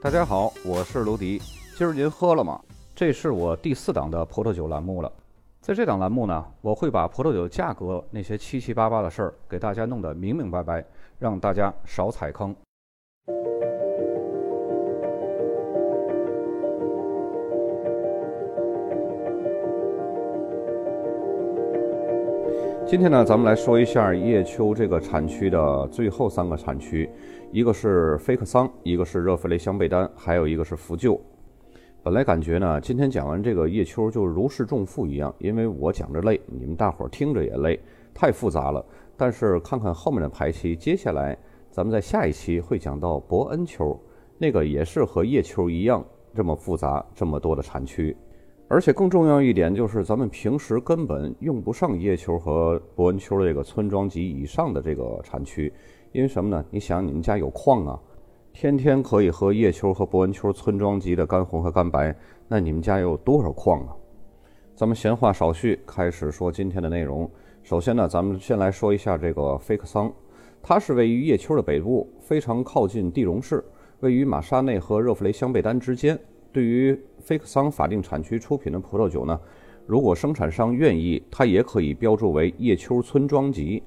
大家好，我是卢迪。今儿您喝了吗？这是我第四档的葡萄酒栏目了。在这档栏目呢，我会把葡萄酒价格那些七七八八的事儿给大家弄得明明白白，让大家少踩坑。今天呢，咱们来说一下叶丘这个产区的最后三个产区，一个是菲克桑，一个是热弗雷香贝丹，还有一个是福旧。本来感觉呢，今天讲完这个叶丘就如释重负一样，因为我讲着累，你们大伙儿听着也累，太复杂了。但是看看后面的排期，接下来咱们在下一期会讲到伯恩丘，那个也是和叶丘一样这么复杂，这么多的产区。而且更重要一点就是，咱们平时根本用不上叶丘和伯恩丘这个村庄级以上的这个产区，因为什么呢？你想，你们家有矿啊，天天可以喝叶丘和伯恩丘村庄级的干红和干白，那你们家有多少矿啊？咱们闲话少叙，开始说今天的内容。首先呢，咱们先来说一下这个菲克桑，它是位于叶丘的北部，非常靠近地荣市，位于马沙内和热弗雷香贝丹之间。对于菲克桑法定产区出品的葡萄酒呢，如果生产商愿意，它也可以标注为叶丘村庄级，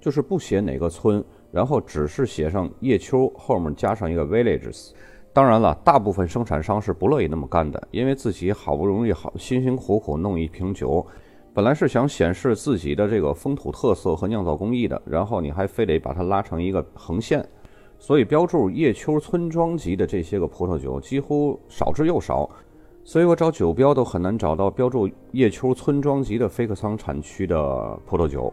就是不写哪个村，然后只是写上叶丘后面加上一个 villages。当然了，大部分生产商是不乐意那么干的，因为自己好不容易好辛辛苦苦弄一瓶酒，本来是想显示自己的这个风土特色和酿造工艺的，然后你还非得把它拉成一个横线。所以标注叶丘村庄级的这些个葡萄酒几乎少之又少，所以我找酒标都很难找到标注叶丘村庄级的菲克桑产区的葡萄酒。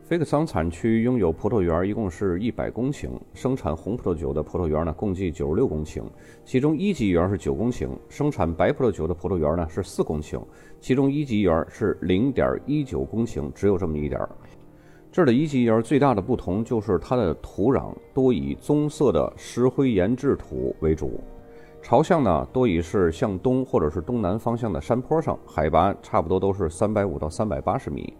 菲克桑产区拥有葡萄园一共是一百公顷，生产红葡萄酒的葡萄园呢共计九十六公顷，其中一级园是九公顷，生产白葡萄酒的葡萄园呢是四公顷，其中一级园是零点一九公顷，只有这么一点儿。这儿的一级园最大的不同就是它的土壤多以棕色的石灰岩质土为主，朝向呢多以是向东或者是东南方向的山坡上，海拔差不多都是三百五到三百八十米。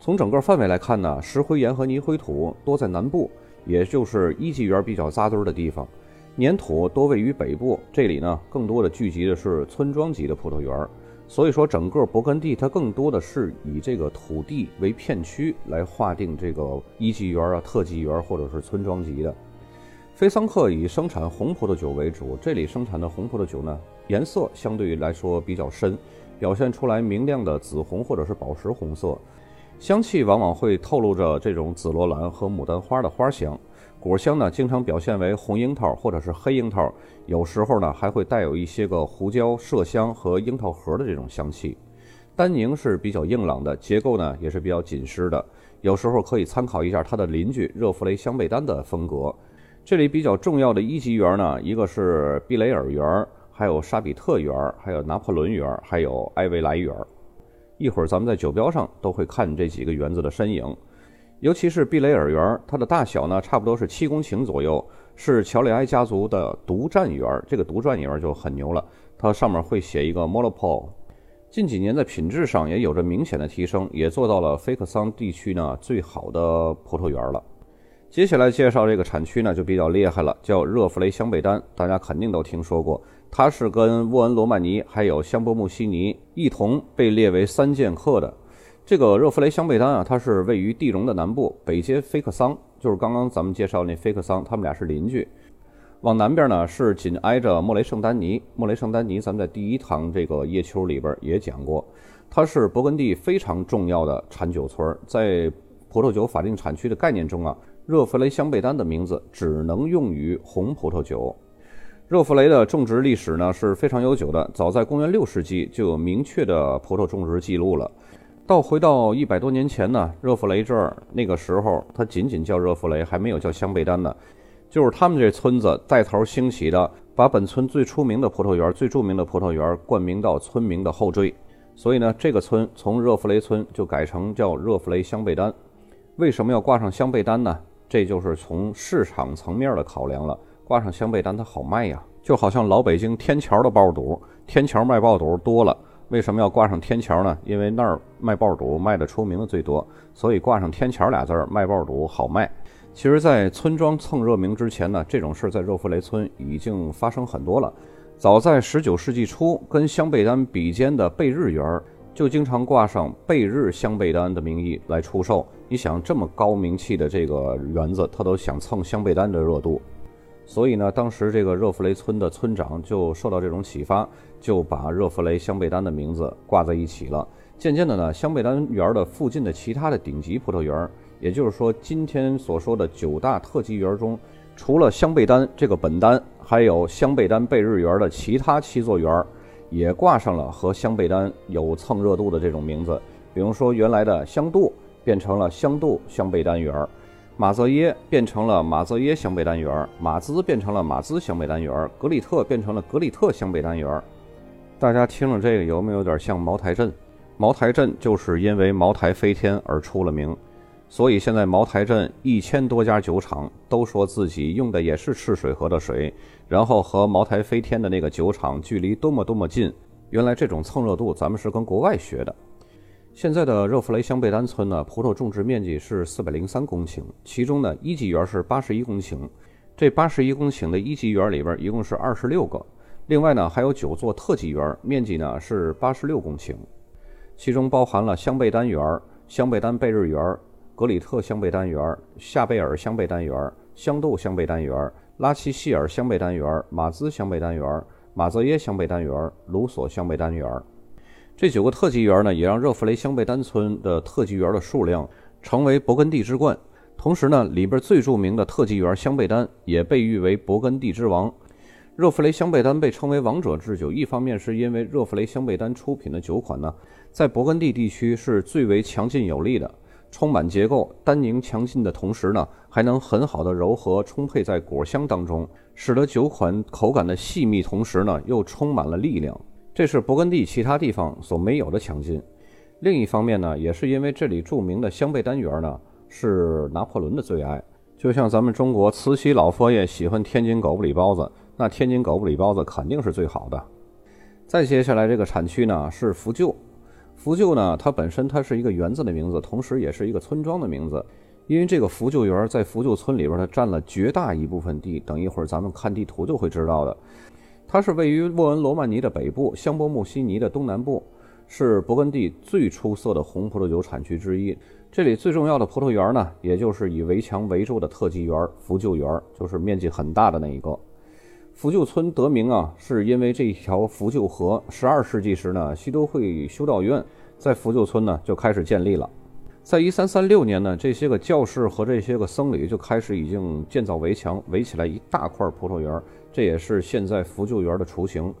从整个范围来看呢，石灰岩和泥灰土多在南部，也就是一级园比较扎堆的地方；粘土多位于北部，这里呢更多的聚集的是村庄级的葡萄园。所以说，整个勃艮第它更多的是以这个土地为片区来划定这个一级园啊、特级园或者是村庄级的。菲桑克以生产红葡萄酒为主，这里生产的红葡萄酒呢，颜色相对来说比较深，表现出来明亮的紫红或者是宝石红色，香气往往会透露着这种紫罗兰和牡丹花的花香。果香呢，经常表现为红樱桃或者是黑樱桃，有时候呢还会带有一些个胡椒、麝香和樱桃核的这种香气。单宁是比较硬朗的，结构呢也是比较紧实的。有时候可以参考一下它的邻居热弗雷香贝丹的风格。这里比较重要的一级园呢，一个是毕雷尔园，还有沙比特园，还有拿破仑园，还有埃维莱园。一会儿咱们在酒标上都会看这几个园子的身影。尤其是毕雷尔园，它的大小呢，差不多是七公顷左右，是乔里埃家族的独占园。这个独占园就很牛了，它上面会写一个 Molopo。近几年在品质上也有着明显的提升，也做到了菲克桑地区呢最好的葡萄园了。接下来介绍这个产区呢就比较厉害了，叫热弗雷香贝丹，大家肯定都听说过，它是跟沃恩罗曼尼还有香波穆西尼一同被列为三剑客的。这个热弗雷香贝丹啊，它是位于地荣的南部，北接菲克桑，就是刚刚咱们介绍那菲克桑，他们俩是邻居。往南边呢是紧挨着莫雷圣丹尼，莫雷圣丹尼咱们在第一堂这个叶丘里边也讲过，它是勃艮第非常重要的产酒村，在葡萄酒法定产区的概念中啊，热弗雷香贝丹的名字只能用于红葡萄酒。热弗雷的种植历史呢是非常悠久的，早在公元六世纪就有明确的葡萄种植记录了。到回到一百多年前呢，热弗雷这儿那个时候，它仅仅叫热弗雷，还没有叫香贝丹呢。就是他们这村子带头兴起的，把本村最出名的葡萄园、最著名的葡萄园冠名到村民的后缀。所以呢，这个村从热弗雷村就改成叫热弗雷香贝丹。为什么要挂上香贝丹呢？这就是从市场层面的考量了。挂上香贝丹它好卖呀，就好像老北京天桥的爆肚，天桥卖爆肚多了。为什么要挂上天桥呢？因为那儿卖爆肚卖的出名的最多，所以挂上天桥俩字儿，卖爆肚好卖。其实，在村庄蹭热名之前呢，这种事儿在热弗雷村已经发生很多了。早在十九世纪初，跟香贝丹比肩的贝日园就经常挂上贝日香贝丹的名义来出售。你想，这么高名气的这个园子，他都想蹭香贝丹的热度，所以呢，当时这个热弗雷村的村长就受到这种启发，就把热弗雷香贝丹的名字挂在一起了。渐渐的呢，香贝丹园的附近的其他的顶级葡萄园。也就是说，今天所说的九大特级园中，除了香贝丹这个本丹，还有香贝丹贝日园的其他七座园，也挂上了和香贝丹有蹭热度的这种名字。比如说，原来的香杜变成了香杜香贝丹园，马泽耶变成了马泽耶香贝丹园，马兹变成了马兹香贝丹园，格里特变成了格里特香贝丹园。大家听了这个，有没有点像茅台镇？茅台镇就是因为茅台飞天而出了名。所以现在茅台镇一千多家酒厂都说自己用的也是赤水河的水，然后和茅台飞天的那个酒厂距离多么多么近。原来这种蹭热度咱们是跟国外学的。现在的热弗雷香贝丹村呢，葡萄种植面积是四百零三公顷，其中呢一级园是八十一公顷。这八十一公顷的一级园里边一共是二十六个，另外呢还有九座特级园，面积呢是八十六公顷，其中包含了香贝丹园、香贝丹贝日园。格里特香贝丹园、夏贝尔香贝丹园、香豆香贝丹园、拉齐希尔香贝丹园、马兹香贝丹园、马泽耶香贝丹园、卢索香贝丹园，这九个特级园呢，也让热弗雷香贝丹村的特级园的数量成为勃艮第之冠。同时呢，里边最著名的特级园香贝丹也被誉为勃艮第之王。热弗雷香贝丹被称为王者之酒，一方面是因为热弗雷香贝丹出品的酒款呢，在勃艮第地区是最为强劲有力的。充满结构，单宁强劲的同时呢，还能很好的柔和充沛在果香当中，使得酒款口感的细密，同时呢又充满了力量。这是勃艮第其他地方所没有的强劲。另一方面呢，也是因为这里著名的香贝丹园呢是拿破仑的最爱。就像咱们中国慈禧老佛爷喜欢天津狗不理包子，那天津狗不理包子肯定是最好的。再接下来这个产区呢是福旧。福旧呢，它本身它是一个园子的名字，同时也是一个村庄的名字。因为这个福旧园在福旧村里边，它占了绝大一部分地。等一会儿咱们看地图就会知道的。它是位于沃恩罗曼尼的北部，香波穆西尼的东南部，是勃艮第最出色的红葡萄酒产区之一。这里最重要的葡萄园呢，也就是以围墙围住的特级园福旧园，就是面积很大的那一个。福旧村得名啊，是因为这一条福旧河。十二世纪时呢，西都会修道院在福旧村呢就开始建立了。在一三三六年呢，这些个教士和这些个僧侣就开始已经建造围墙，围起来一大块葡萄园。这也是现在福旧园的雏形。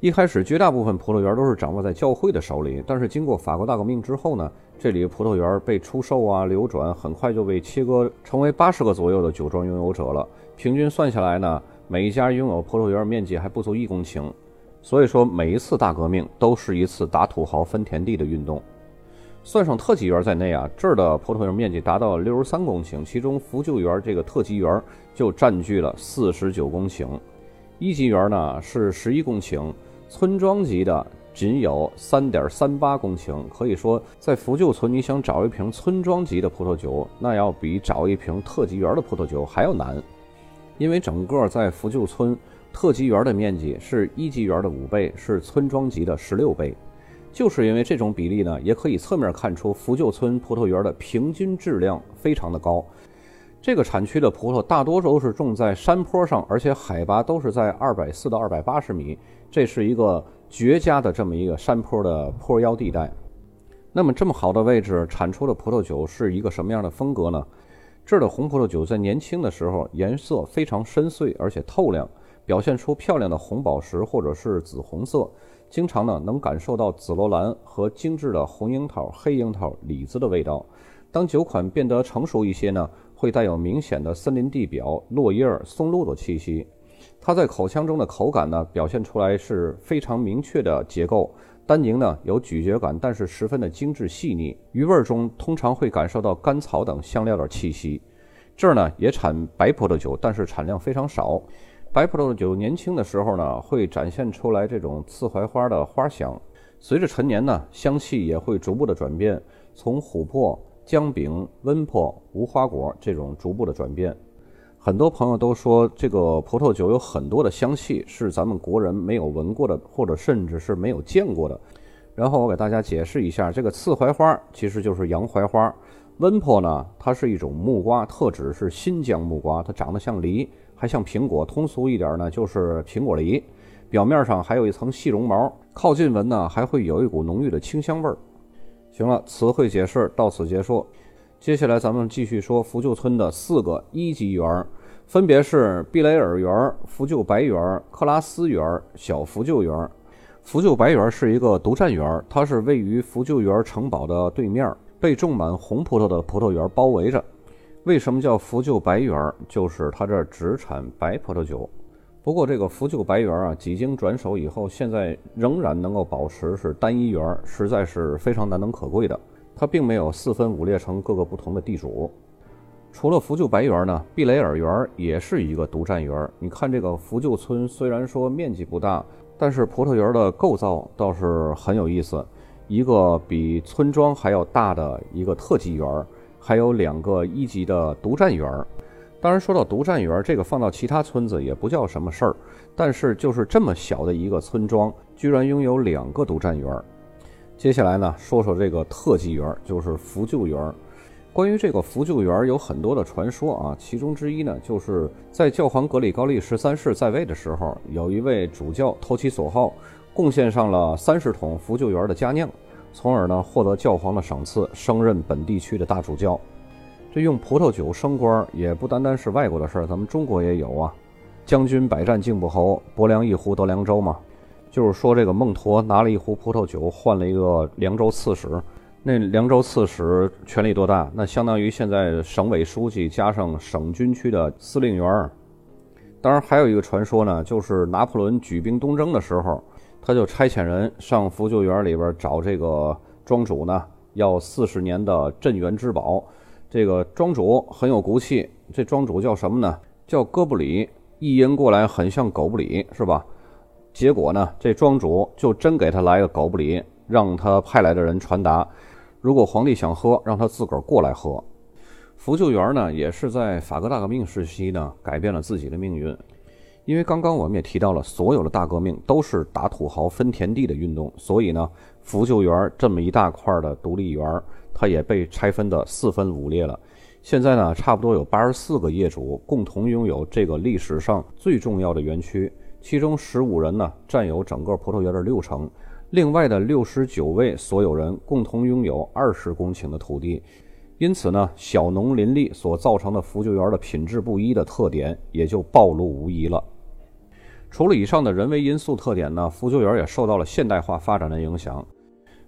一开始，绝大部分葡萄园都是掌握在教会的手里，但是经过法国大革命之后呢，这里葡萄园被出售啊、流转，很快就被切割成为八十个左右的酒庄拥有者了。平均算下来呢。每一家拥有葡萄园面积还不足一公顷，所以说每一次大革命都是一次打土豪分田地的运动。算上特级园在内啊，这儿的葡萄园面积达到六十三公顷，其中福旧园这个特级园就占据了四十九公顷，一级园呢是十一公顷，村庄级的仅有三点三八公顷。可以说，在福旧村你想找一瓶村庄级的葡萄酒，那要比找一瓶特级园的葡萄酒还要难。因为整个在福旧村特级园的面积是一级园的五倍，是村庄级的十六倍。就是因为这种比例呢，也可以侧面看出福旧村葡萄园的平均质量非常的高。这个产区的葡萄大多数都是种在山坡上，而且海拔都是在二百四到二百八十米，这是一个绝佳的这么一个山坡的坡腰地带。那么这么好的位置产出的葡萄酒是一个什么样的风格呢？这儿的红葡萄酒在年轻的时候颜色非常深邃，而且透亮，表现出漂亮的红宝石或者是紫红色。经常呢能感受到紫罗兰和精致的红樱桃、黑樱桃、李子的味道。当酒款变得成熟一些呢，会带有明显的森林地表、落叶、松露的气息。它在口腔中的口感呢，表现出来是非常明确的结构。单宁呢有咀嚼感，但是十分的精致细腻。余味中通常会感受到甘草等香料的气息。这儿呢也产白葡萄酒，但是产量非常少。白葡萄酒年轻的时候呢会展现出来这种刺槐花的花香，随着陈年呢，香气也会逐步的转变，从琥珀、姜饼、温珀、无花果这种逐步的转变。很多朋友都说，这个葡萄酒有很多的香气是咱们国人没有闻过的，或者甚至是没有见过的。然后我给大家解释一下，这个刺槐花其实就是洋槐花。温珀呢，它是一种木瓜，特指是新疆木瓜，它长得像梨，还像苹果。通俗一点呢，就是苹果梨。表面上还有一层细绒毛，靠近闻呢，还会有一股浓郁的清香味儿。行了，词汇解释到此结束。接下来咱们继续说福旧村的四个一级园，分别是碧雷尔园、福旧白园、克拉斯园、小福旧园。福旧白园是一个独占园，它是位于福旧园城堡的对面，被种满红葡萄的葡萄园。包围着。为什么叫福旧白园？就是它这只产白葡萄酒。不过这个福旧白园啊，几经转手以后，现在仍然能够保持是单一园，实在是非常难能可贵的。它并没有四分五裂成各个不同的地主。除了福旧白园呢，碧雷尔园也是一个独占园。你看这个福旧村，虽然说面积不大，但是葡萄园的构造倒是很有意思。一个比村庄还要大的一个特级园，还有两个一级的独占园。当然，说到独占园，这个放到其他村子也不叫什么事儿。但是就是这么小的一个村庄，居然拥有两个独占园。接下来呢，说说这个特技员，就是福旧园。关于这个福旧园，有很多的传说啊。其中之一呢，就是在教皇格里高利十三世在位的时候，有一位主教投其所好，贡献上了三十桶福旧园的佳酿，从而呢获得教皇的赏赐，升任本地区的大主教。这用葡萄酒升官，也不单单是外国的事儿，咱们中国也有啊。将军百战靖不侯，伯良一壶得凉州嘛。就是说，这个孟陀拿了一壶葡萄酒换了一个凉州刺史，那凉州刺史权力多大？那相当于现在省委书记加上省军区的司令员。当然，还有一个传说呢，就是拿破仑举兵东征的时候，他就差遣人上福救园里边找这个庄主呢，要四十年的镇园之宝。这个庄主很有骨气，这庄主叫什么呢？叫哥布里，一音过来很像狗不理，是吧？结果呢，这庄主就真给他来个狗不理，让他派来的人传达：如果皇帝想喝，让他自个儿过来喝。福救园呢，也是在法国大革命时期呢，改变了自己的命运。因为刚刚我们也提到了，所有的大革命都是打土豪分田地的运动，所以呢，福救园这么一大块的独立园，它也被拆分的四分五裂了。现在呢，差不多有八十四个业主共同拥有这个历史上最重要的园区。其中十五人呢占有整个葡萄园的六成，另外的六十九位所有人共同拥有二十公顷的土地，因此呢，小农林立所造成的福救园的品质不一的特点也就暴露无遗了。除了以上的人为因素特点呢，福救园也受到了现代化发展的影响。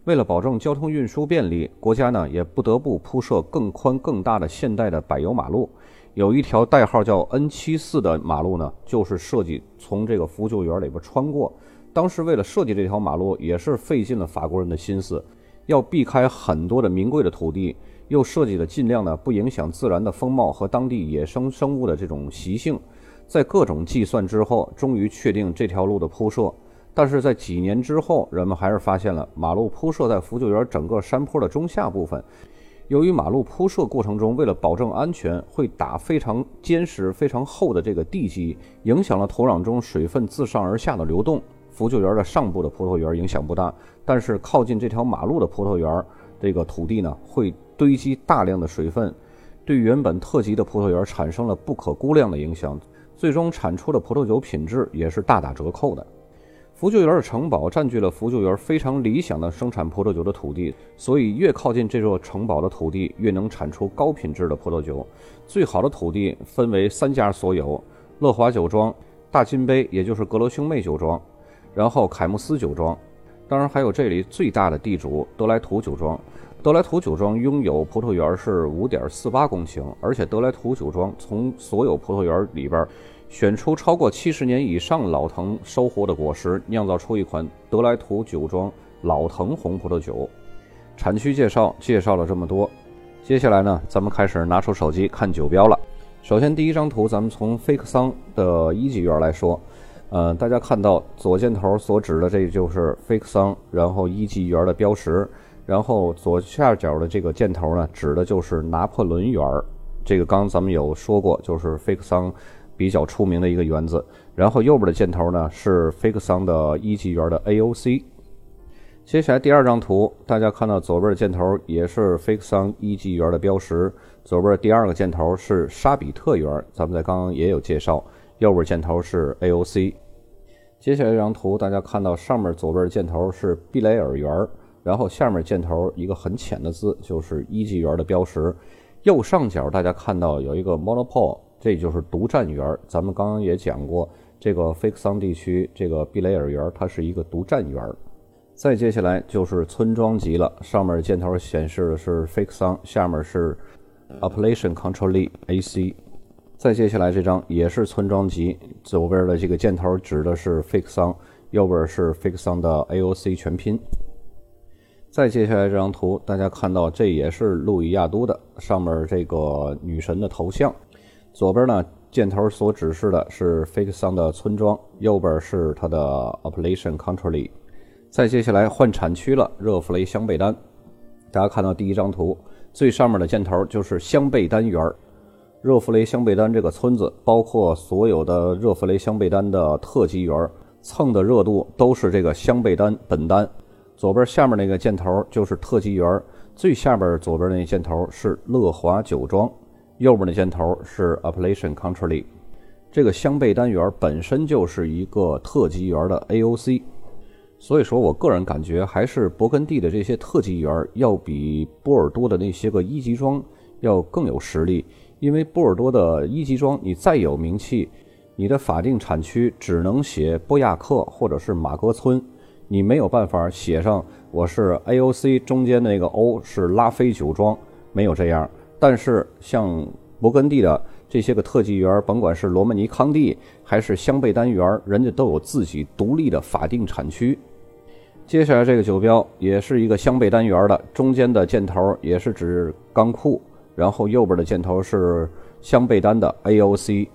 为了保证交通运输便利，国家呢也不得不铺设更宽更大的现代的柏油马路。有一条代号叫 N 七四的马路呢，就是设计从这个福救园里边穿过。当时为了设计这条马路，也是费尽了法国人的心思，要避开很多的名贵的土地，又设计的尽量呢不影响自然的风貌和当地野生生物的这种习性。在各种计算之后，终于确定这条路的铺设。但是在几年之后，人们还是发现了马路铺设在福救园整个山坡的中下部分。由于马路铺设过程中，为了保证安全，会打非常坚实、非常厚的这个地基，影响了土壤中水分自上而下的流动。福救园的上部的葡萄园影响不大，但是靠近这条马路的葡萄园，这个土地呢会堆积大量的水分，对原本特级的葡萄园产生了不可估量的影响，最终产出的葡萄酒品质也是大打折扣的。福救园的城堡占据了福救园非常理想的生产葡萄酒的土地，所以越靠近这座城堡的土地，越能产出高品质的葡萄酒。最好的土地分为三家所有：乐华酒庄、大金杯，也就是格罗兄妹酒庄，然后凯慕斯酒庄，当然还有这里最大的地主德莱图酒庄。德莱图酒庄拥有葡萄园是五点四八公顷，而且德莱图酒庄从所有葡萄园里边。选出超过七十年以上老藤收获的果实，酿造出一款德莱图酒庄老藤红葡萄酒。产区介绍介绍了这么多，接下来呢，咱们开始拿出手机看酒标了。首先，第一张图，咱们从菲克桑的一级园来说，呃，大家看到左箭头所指的这就是菲克桑然后一级园的标识，然后左下角的这个箭头呢，指的就是拿破仑园。这个刚咱们有说过，就是菲克桑比较出名的一个园子。然后右边的箭头呢是 Fake Sun 的一级圆的 AOC。接下来第二张图，大家看到左边的箭头也是 Fake Sun 一级圆的标识，左边第二个箭头是沙比特圆，咱们在刚刚也有介绍。右边箭头是 AOC，接下来这张图，大家看到上面左边的箭头是毕雷尔圆，然后下面箭头一个很浅的字就是一级圆的标识。右上角大家看到有一个 monopole，这就是独占圆。咱们刚刚也讲过，这个 Fake Sun 地区这个毕雷尔圆它是一个独占圆。再接下来就是村庄级了，上面箭头显示的是 Fake Sun，下面是 Appellation Control AC。再接下来这张也是村庄级，左边的这个箭头指的是 Fake Sun，右边是 Fake Sun 的 AOC 全拼。再接下来这张图，大家看到这也是路易亚都的，上面这个女神的头像，左边呢箭头所指示的是 Fixon 的村庄，右边是它的 Appellation Control。再接下来换产区了，热弗雷香贝丹，大家看到第一张图，最上面的箭头就是香贝丹园。热弗雷香贝丹这个村子，包括所有的热弗雷香贝丹的特级园，蹭的热度都是这个香贝丹本丹。左边下面那个箭头就是特级园，最下边左边那箭头是乐华酒庄，右边的箭头是 Appellation Country。这个香贝单元本身就是一个特级园的 AOC，所以说我个人感觉还是勃艮第的这些特级园要比波尔多的那些个一级庄要更有实力。因为波尔多的一级庄，你再有名气，你的法定产区只能写波亚克或者是马格村，你没有办法写上我是 AOC 中间那个 O 是拉菲酒庄，没有这样。但是像勃艮第的这些个特级园，甭管是罗曼尼康帝还是香贝丹园，人家都有自己独立的法定产区。接下来这个酒标也是一个香贝丹园的，中间的箭头也是指钢库。然后右边的箭头是香贝丹的 AOC，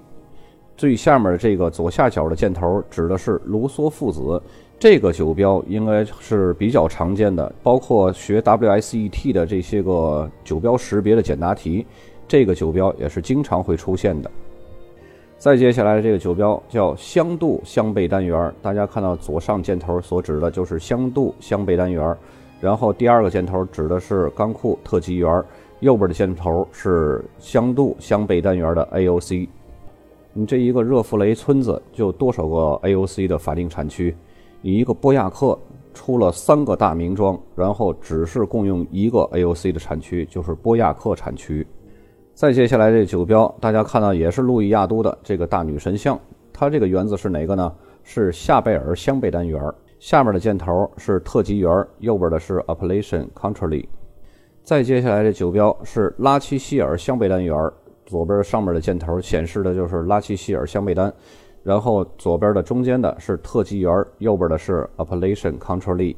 最下面这个左下角的箭头指的是卢梭父子。这个酒标应该是比较常见的，包括学 WSET 的这些个酒标识别的简答题，这个酒标也是经常会出现的。再接下来这个酒标叫香度香贝丹园，大家看到左上箭头所指的就是香度香贝丹园，然后第二个箭头指的是钢库特级园。右边的箭头是香度香贝丹园的 AOC，你这一个热弗雷村子就多少个 AOC 的法定产区？你一个波亚克出了三个大名庄，然后只是共用一个 AOC 的产区，就是波亚克产区。再接下来这酒标，大家看到也是路易亚都的这个大女神像，它这个园子是哪个呢？是夏贝尔香贝丹园，下面的箭头是特级园，右边的是 Appellation Country。再接下来的酒标是拉齐希尔香贝丹园，左边上面的箭头显示的就是拉齐希尔香贝丹，然后左边的中间的是特级园，右边的是 Appellation Control。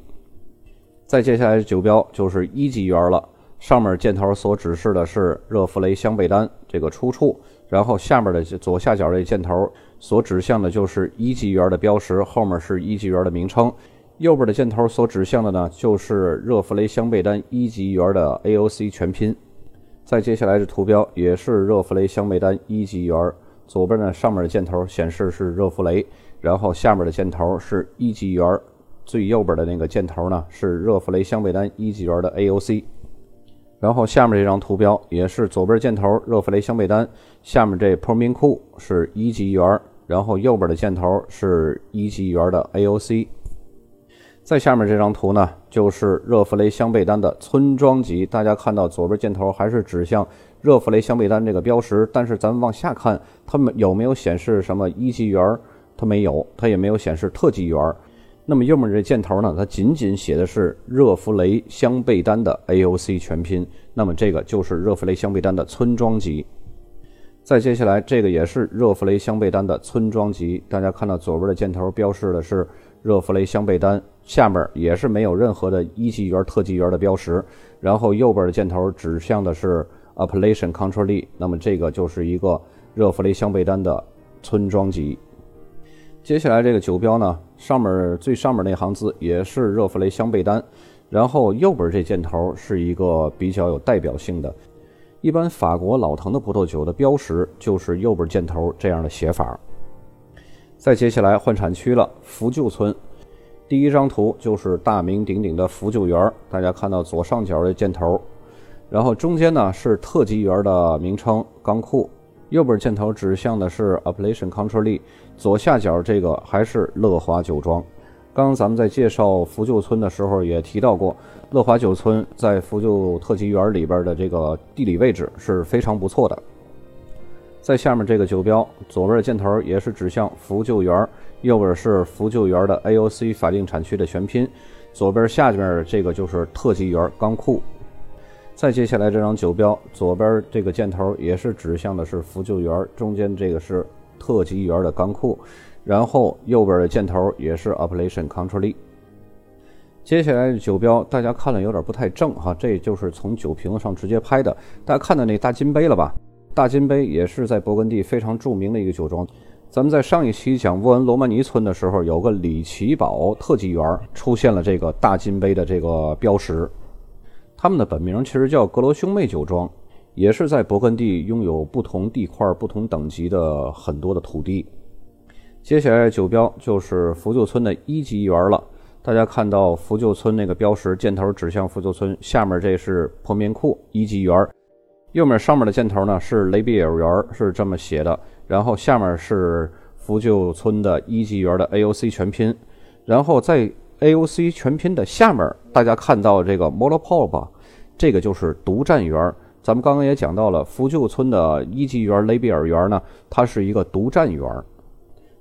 再接下来的酒标就是一级园了，上面箭头所指示的是热弗雷香贝丹这个出处，然后下面的左下角这箭头所指向的就是一级园的标识，后面是一级园的名称。右边的箭头所指向的呢，就是热弗雷香贝丹一级园的 AOC 全拼。再接下来的图标也是热弗雷香贝丹一级园，左边呢上面的箭头显示是热弗雷，然后下面的箭头是一级园，最右边的那个箭头呢是热弗雷香贝丹一级园的 AOC。然后下面这张图标也是左边箭头热弗雷香贝丹，下面这破冰库是一级园，然后右边的箭头是一级园的 AOC。在下面这张图呢，就是热弗雷香贝丹的村庄级。大家看到左边箭头还是指向热弗雷香贝丹这个标识，但是咱们往下看，它们有没有显示什么一级园？它没有，它也没有显示特级园。那么右面这箭头呢，它仅仅写的是热弗雷香贝丹的 AOC 全拼。那么这个就是热弗雷香贝丹的村庄级。再接下来，这个也是热弗雷香贝丹的村庄级。大家看到左边的箭头标示的是。热弗雷香贝丹下面也是没有任何的一级园、特级园的标识，然后右边的箭头指向的是 Appellation Control，那么这个就是一个热弗雷香贝丹的村庄级。接下来这个酒标呢，上面最上面那行字也是热弗雷香贝丹，然后右边这箭头是一个比较有代表性的。一般法国老藤的葡萄酒的标识就是右边箭头这样的写法。再接下来换产区了，福旧村。第一张图就是大名鼎鼎的福旧园，大家看到左上角的箭头，然后中间呢是特级园的名称钢库。右边箭头指向的是 Appellation Country，左下角这个还是乐华酒庄。刚刚咱们在介绍福旧村的时候也提到过，乐华酒村在福旧特级园里边的这个地理位置是非常不错的。在下面这个酒标，左边的箭头也是指向福旧园，右边是福旧园的 AOC 法定产区的全拼，左边下面这个就是特级园钢库。再接下来这张酒标，左边这个箭头也是指向的是福旧园，中间这个是特级园的钢库，然后右边的箭头也是 Appellation Country。接下来的酒标大家看了有点不太正哈，这就是从酒瓶子上直接拍的。大家看到那大金杯了吧？大金杯也是在勃艮第非常著名的一个酒庄。咱们在上一期讲沃恩罗曼尼村的时候，有个里奇堡特级园出现了这个大金杯的这个标识。他们的本名其实叫格罗兄妹酒庄，也是在勃艮第拥有不同地块、不同等级的很多的土地。接下来酒标就是福旧村的一级园了。大家看到福旧村那个标识，箭头指向福旧村，下面这是破面库一级园，右面上面的箭头呢是雷比尔园，是这么写的。然后下面是福旧村的一级园的 AOC 全拼，然后在 AOC 全拼的下面，大家看到这个 Monopole 吧？这个就是独占园。咱们刚刚也讲到了，福旧村的一级园雷比尔园呢，它是一个独占园。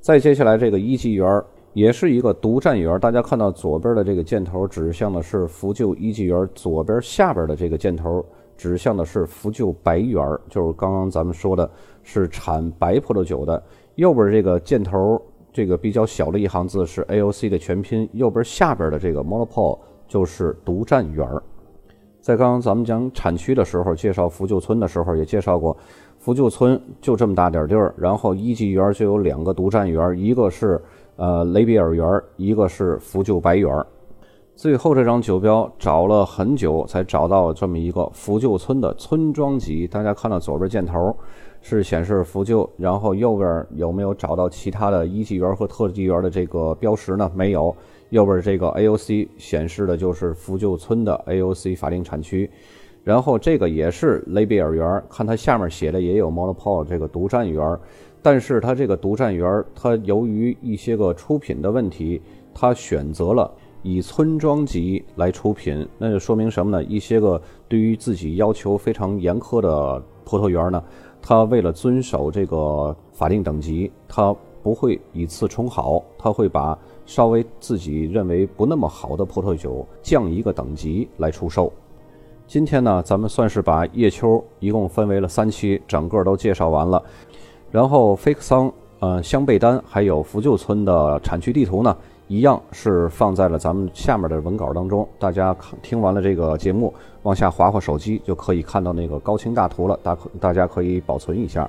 再接下来这个一级园也是一个独占园。大家看到左边的这个箭头指向的是福旧一级园，左边下边的这个箭头指向的是福旧白园，就是刚刚咱们说的是产白葡萄酒的。右边这个箭头。这个比较小的一行字是 AOC 的全拼，右边下边的这个 Monopole 就是独占园儿。在刚刚咱们讲产区的时候，介绍福旧村的时候也介绍过，福旧村就这么大点地儿，然后一级园就有两个独占园，一个是呃雷比尔园，一个是福旧白园。最后这张酒标找了很久才找到这么一个福旧村的村庄级，大家看到左边箭头。是显示福旧，然后右边有没有找到其他的一级园和特级园的这个标识呢？没有。右边这个 AOC 显示的就是福旧村的 AOC 法定产区，然后这个也是雷比尔园，看它下面写的也有 Monopol 这个独占园，但是它这个独占园，它由于一些个出品的问题，它选择了以村庄级来出品，那就说明什么呢？一些个对于自己要求非常严苛的葡萄园呢？他为了遵守这个法定等级，他不会以次充好，他会把稍微自己认为不那么好的葡萄酒降一个等级来出售。今天呢，咱们算是把叶秋一共分为了三期，整个都介绍完了。然后菲克桑、呃香贝丹还有福旧村的产区地图呢。一样是放在了咱们下面的文稿当中，大家看听完了这个节目，往下滑滑手机就可以看到那个高清大图了，大大家可以保存一下。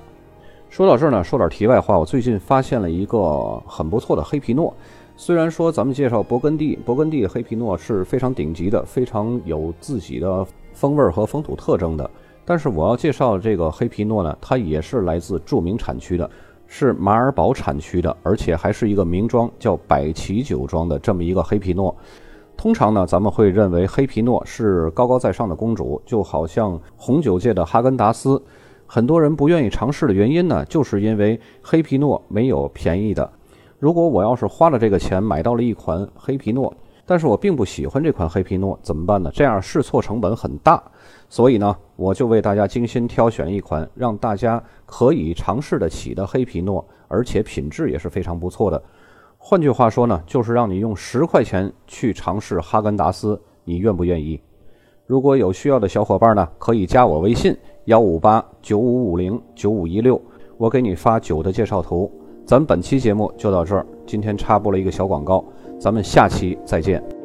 说到这儿呢，说点题外话，我最近发现了一个很不错的黑皮诺。虽然说咱们介绍勃艮第，勃艮第黑皮诺是非常顶级的，非常有自己的风味和风土特征的，但是我要介绍这个黑皮诺呢，它也是来自著名产区的。是马尔堡产区的，而且还是一个名庄，叫百奇酒庄的这么一个黑皮诺。通常呢，咱们会认为黑皮诺是高高在上的公主，就好像红酒界的哈根达斯。很多人不愿意尝试的原因呢，就是因为黑皮诺没有便宜的。如果我要是花了这个钱买到了一款黑皮诺，但是我并不喜欢这款黑皮诺，怎么办呢？这样试错成本很大，所以呢，我就为大家精心挑选一款让大家可以尝试得起的黑皮诺，而且品质也是非常不错的。换句话说呢，就是让你用十块钱去尝试哈根达斯，你愿不愿意？如果有需要的小伙伴呢，可以加我微信幺五八九五五零九五一六，我给你发酒的介绍图。咱本期节目就到这儿，今天插播了一个小广告。咱们下期再见。